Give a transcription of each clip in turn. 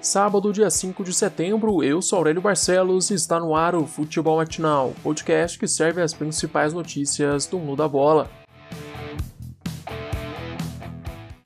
Sábado, dia 5 de setembro, eu sou Aurélio Barcelos e está no ar o Futebol Matinal, podcast que serve as principais notícias do mundo da bola.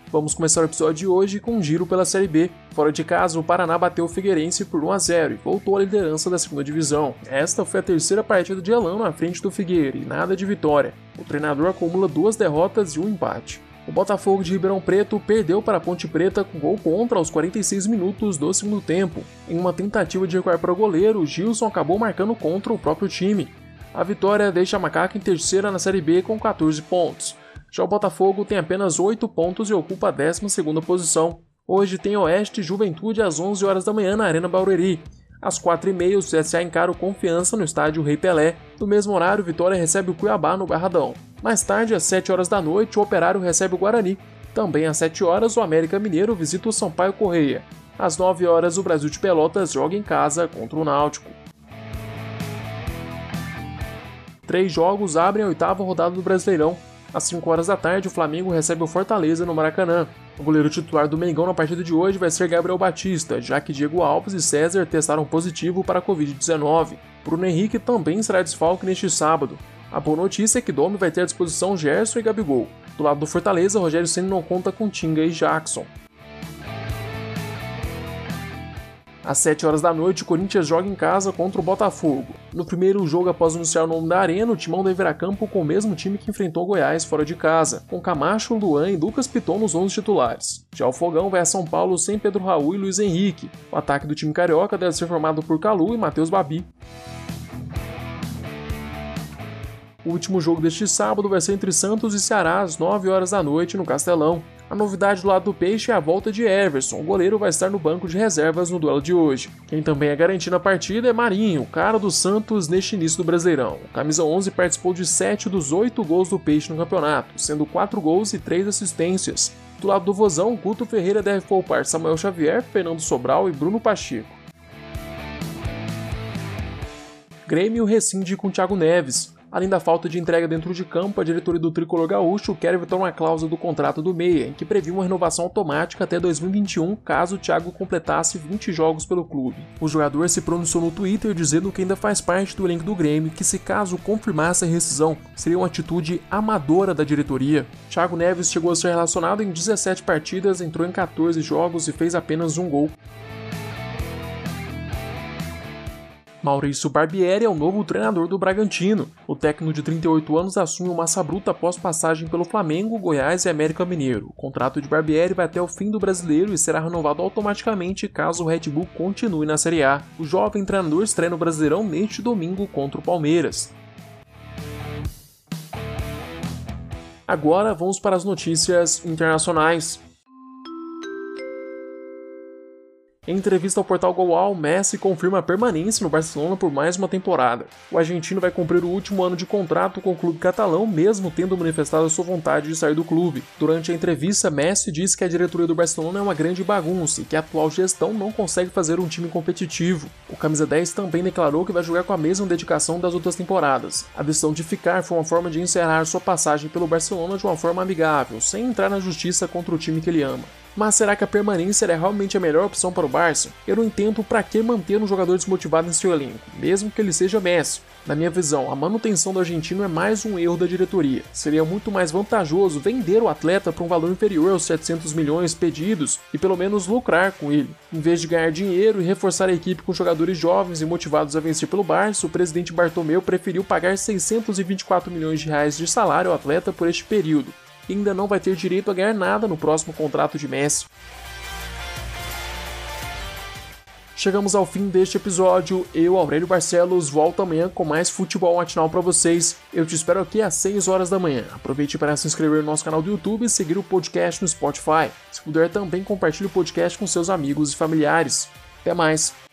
Vamos começar o episódio de hoje com um giro pela Série B. Fora de casa, o Paraná bateu o Figueirense por 1 a 0 e voltou à liderança da segunda divisão. Esta foi a terceira partida de Elano na frente do Figueira e nada de vitória. O treinador acumula duas derrotas e um empate. O Botafogo de Ribeirão Preto perdeu para a Ponte Preta com gol contra aos 46 minutos do segundo tempo. Em uma tentativa de recuar para o goleiro, Gilson acabou marcando contra o próprio time. A vitória deixa a Macaca em terceira na Série B com 14 pontos. Já o Botafogo tem apenas 8 pontos e ocupa a 12 posição. Hoje tem Oeste e Juventude às 11 horas da manhã na Arena Barueri. Às 4h30, o CSA encara o Confiança no estádio Rei Pelé. No mesmo horário, Vitória recebe o Cuiabá no Barradão. Mais tarde, às 7 horas da noite, o Operário recebe o Guarani. Também às 7 horas, o América Mineiro visita o Sampaio Correia. Às 9 horas, o Brasil de Pelotas joga em casa contra o Náutico. Três jogos abrem a oitava rodada do Brasileirão. Às 5 horas da tarde, o Flamengo recebe o Fortaleza no Maracanã. O goleiro titular do Mengão na partida de hoje vai ser Gabriel Batista, já que Diego Alves e César testaram positivo para a Covid-19. Bruno Henrique também será desfalque neste sábado. A boa notícia é que Domi vai ter à disposição Gerson e Gabigol. Do lado do Fortaleza, Rogério Senna não conta com Tinga e Jackson. Às 7 horas da noite, o Corinthians joga em casa contra o Botafogo. No primeiro jogo após anunciar o nome da arena, o Timão deve ir a campo com o mesmo time que enfrentou Goiás fora de casa, com Camacho, Luan e Lucas Piton nos 11 titulares. Já o Fogão vai a São Paulo sem Pedro Raul e Luiz Henrique. O ataque do time carioca deve ser formado por Calu e Matheus Babi. O último jogo deste sábado vai ser entre Santos e Ceará às 9 horas da noite no Castelão. A novidade do lado do Peixe é a volta de Everson, o goleiro vai estar no banco de reservas no duelo de hoje. Quem também é garantido na partida é Marinho, cara do Santos neste início do Brasileirão. O camisa 11 participou de 7 dos 8 gols do Peixe no campeonato, sendo 4 gols e 3 assistências. Do lado do Vozão, Guto Ferreira deve poupar Samuel Xavier, Fernando Sobral e Bruno Pacheco. Grêmio rescinde com Thiago Neves. Além da falta de entrega dentro de campo, a diretoria do Tricolor Gaúcho quer evitar uma cláusula do contrato do Meia, que previa uma renovação automática até 2021 caso o Thiago completasse 20 jogos pelo clube. O jogador se pronunciou no Twitter dizendo que ainda faz parte do elenco do Grêmio que se caso confirmasse a rescisão, seria uma atitude amadora da diretoria. Thiago Neves chegou a ser relacionado em 17 partidas, entrou em 14 jogos e fez apenas um gol. Maurício Barbieri é o novo treinador do Bragantino. O técnico de 38 anos assume o Massa Bruta após passagem pelo Flamengo, Goiás e América Mineiro. O contrato de Barbieri vai até o fim do brasileiro e será renovado automaticamente caso o Red Bull continue na Série A. O jovem treinador estreia no Brasileirão neste domingo contra o Palmeiras. Agora vamos para as notícias internacionais. Em entrevista ao portal Goal, Messi confirma a permanência no Barcelona por mais uma temporada. O argentino vai cumprir o último ano de contrato com o clube catalão, mesmo tendo manifestado sua vontade de sair do clube. Durante a entrevista, Messi disse que a diretoria do Barcelona é uma grande bagunça e que a atual gestão não consegue fazer um time competitivo. O camisa 10 também declarou que vai jogar com a mesma dedicação das outras temporadas. A decisão de ficar foi uma forma de encerrar sua passagem pelo Barcelona de uma forma amigável, sem entrar na justiça contra o time que ele ama. Mas será que a permanência é realmente a melhor opção para o Barça? Eu não entendo para que manter um jogador desmotivado em seu elenco, mesmo que ele seja Messi. Na minha visão, a manutenção do argentino é mais um erro da diretoria. Seria muito mais vantajoso vender o atleta por um valor inferior aos 700 milhões pedidos e pelo menos lucrar com ele. Em vez de ganhar dinheiro e reforçar a equipe com jogadores jovens e motivados a vencer pelo Barça, o presidente Bartomeu preferiu pagar 624 milhões de reais de salário ao atleta por este período e ainda não vai ter direito a ganhar nada no próximo contrato de Messi. Chegamos ao fim deste episódio. Eu, Aurélio Barcelos, volto amanhã com mais futebol matinal para vocês. Eu te espero aqui às 6 horas da manhã. Aproveite para se inscrever no nosso canal do YouTube e seguir o podcast no Spotify. Se puder, também compartilhe o podcast com seus amigos e familiares. Até mais!